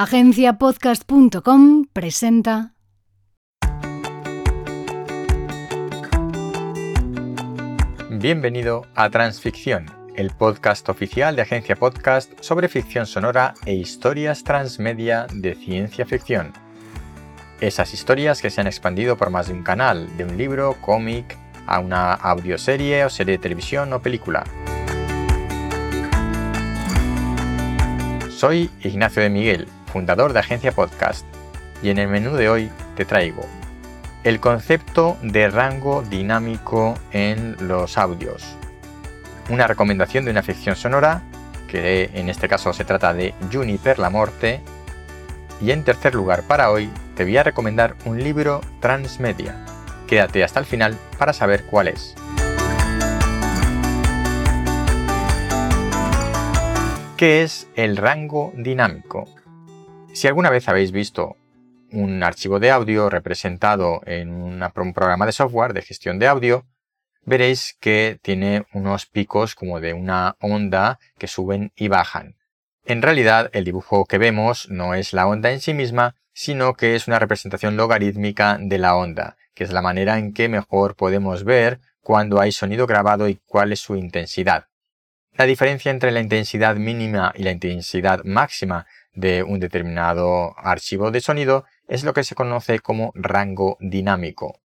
Agenciapodcast.com presenta. Bienvenido a Transficción, el podcast oficial de Agencia Podcast sobre ficción sonora e historias transmedia de ciencia ficción. Esas historias que se han expandido por más de un canal, de un libro, cómic, a una audioserie o serie de televisión o película. Soy Ignacio de Miguel, fundador de Agencia Podcast, y en el menú de hoy te traigo el concepto de rango dinámico en los audios, una recomendación de una ficción sonora, que en este caso se trata de Juniper la Morte, y en tercer lugar para hoy te voy a recomendar un libro transmedia. Quédate hasta el final para saber cuál es. ¿Qué es el rango dinámico? Si alguna vez habéis visto un archivo de audio representado en un programa de software de gestión de audio, veréis que tiene unos picos como de una onda que suben y bajan. En realidad, el dibujo que vemos no es la onda en sí misma, sino que es una representación logarítmica de la onda, que es la manera en que mejor podemos ver cuando hay sonido grabado y cuál es su intensidad. La diferencia entre la intensidad mínima y la intensidad máxima de un determinado archivo de sonido es lo que se conoce como rango dinámico.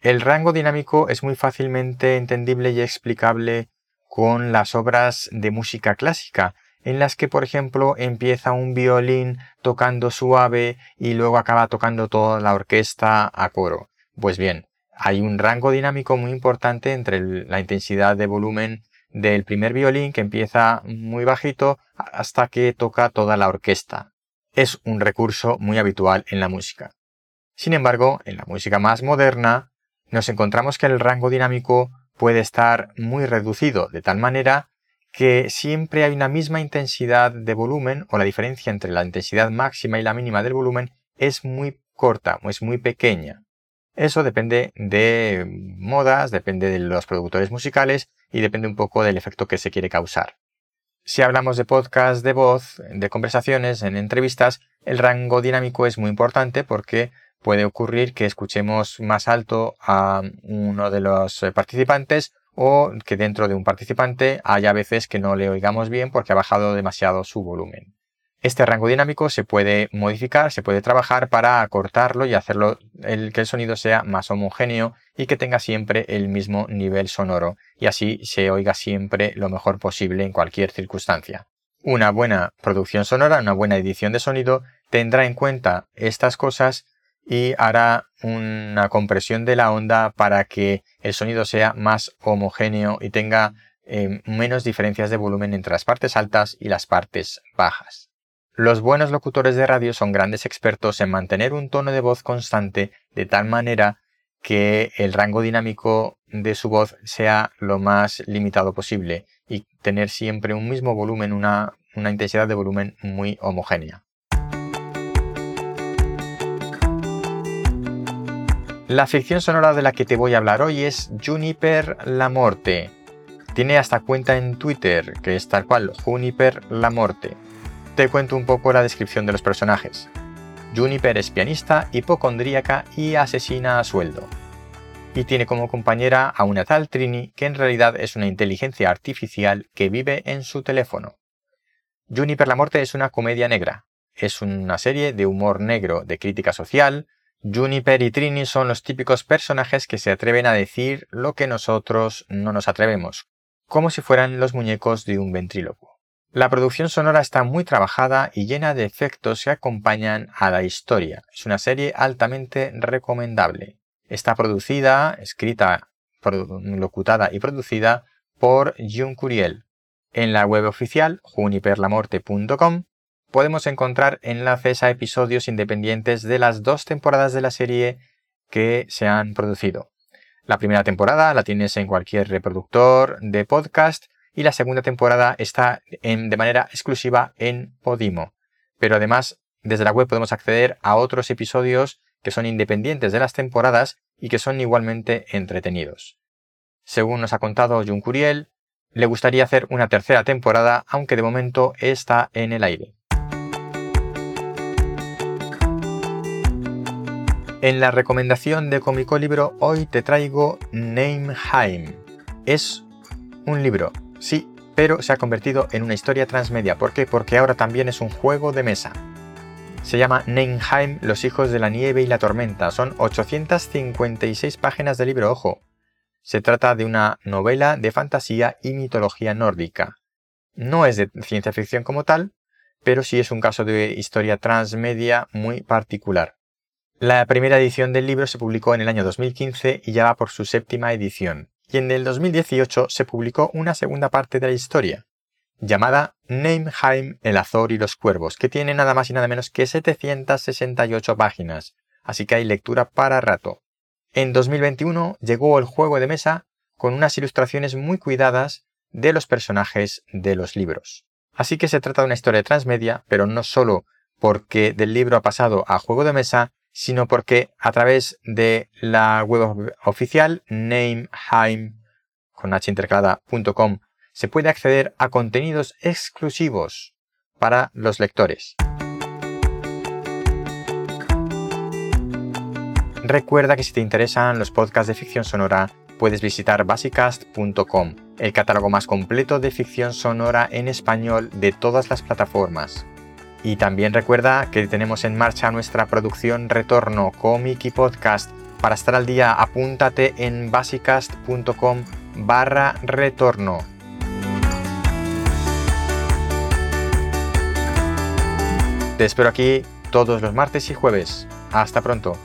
El rango dinámico es muy fácilmente entendible y explicable con las obras de música clásica, en las que, por ejemplo, empieza un violín tocando suave y luego acaba tocando toda la orquesta a coro. Pues bien, hay un rango dinámico muy importante entre la intensidad de volumen del primer violín que empieza muy bajito hasta que toca toda la orquesta. Es un recurso muy habitual en la música. Sin embargo, en la música más moderna, nos encontramos que el rango dinámico puede estar muy reducido, de tal manera que siempre hay una misma intensidad de volumen o la diferencia entre la intensidad máxima y la mínima del volumen es muy corta, es muy pequeña. Eso depende de modas, depende de los productores musicales y depende un poco del efecto que se quiere causar. Si hablamos de podcast de voz, de conversaciones, en entrevistas, el rango dinámico es muy importante porque puede ocurrir que escuchemos más alto a uno de los participantes o que dentro de un participante haya veces que no le oigamos bien porque ha bajado demasiado su volumen. Este rango dinámico se puede modificar, se puede trabajar para acortarlo y hacerlo el, que el sonido sea más homogéneo y que tenga siempre el mismo nivel sonoro y así se oiga siempre lo mejor posible en cualquier circunstancia. Una buena producción sonora, una buena edición de sonido tendrá en cuenta estas cosas y hará una compresión de la onda para que el sonido sea más homogéneo y tenga eh, menos diferencias de volumen entre las partes altas y las partes bajas. Los buenos locutores de radio son grandes expertos en mantener un tono de voz constante de tal manera que el rango dinámico de su voz sea lo más limitado posible y tener siempre un mismo volumen, una, intensidad de volumen muy homogénea. La ficción sonora de la que te voy a hablar hoy es Juniper la. Tiene hasta cuenta en Twitter, que es tal cual, Juniper la te cuento un poco la descripción de los personajes. Juniper es pianista, hipocondríaca y asesina a sueldo. Y tiene como compañera a una tal Trini que en realidad es una inteligencia artificial que vive en su teléfono. Juniper la Muerte es una comedia negra. Es una serie de humor negro de crítica social. Juniper y Trini son los típicos personajes que se atreven a decir lo que nosotros no nos atrevemos, como si fueran los muñecos de un ventrílocuo. La producción sonora está muy trabajada y llena de efectos que acompañan a la historia. Es una serie altamente recomendable. Está producida, escrita, locutada y producida por Jun Curiel. En la web oficial juniperlamorte.com podemos encontrar enlaces a episodios independientes de las dos temporadas de la serie que se han producido. La primera temporada la tienes en cualquier reproductor de podcast y la segunda temporada está de manera exclusiva en Podimo. Pero además, desde la web podemos acceder a otros episodios que son independientes de las temporadas y que son igualmente entretenidos. Según nos ha contado Jun Curiel, le gustaría hacer una tercera temporada, aunque de momento está en el aire. En la recomendación de cómico libro hoy te traigo Nameheim. Es un libro, sí, pero se ha convertido en una historia transmedia. ¿Por qué? Porque ahora también es un juego de mesa. Se llama Nameheim, los hijos de la nieve y la tormenta. Son 856 páginas de libro, ojo. Se trata de una novela de fantasía y mitología nórdica. No es de ciencia ficción como tal, pero sí es un caso de historia transmedia muy particular. La primera edición del libro se publicó en el año 2015 y ya va por su séptima edición. Y en el 2018 se publicó una segunda parte de la historia, llamada Nameheim, el Azor y los Cuervos, que tiene nada más y nada menos que 768 páginas, así que hay lectura para rato. En 2021 llegó el juego de mesa con unas ilustraciones muy cuidadas de los personajes de los libros. Así que se trata de una historia transmedia, pero no solo porque del libro ha pasado a juego de mesa, sino porque a través de la web oficial nameheim se puede acceder a contenidos exclusivos para los lectores. Recuerda que si te interesan los podcasts de ficción sonora, puedes visitar basicast.com, el catálogo más completo de ficción sonora en español de todas las plataformas. Y también recuerda que tenemos en marcha nuestra producción Retorno, cómic y podcast. Para estar al día, apúntate en basicast.com barra retorno. Te espero aquí todos los martes y jueves. Hasta pronto.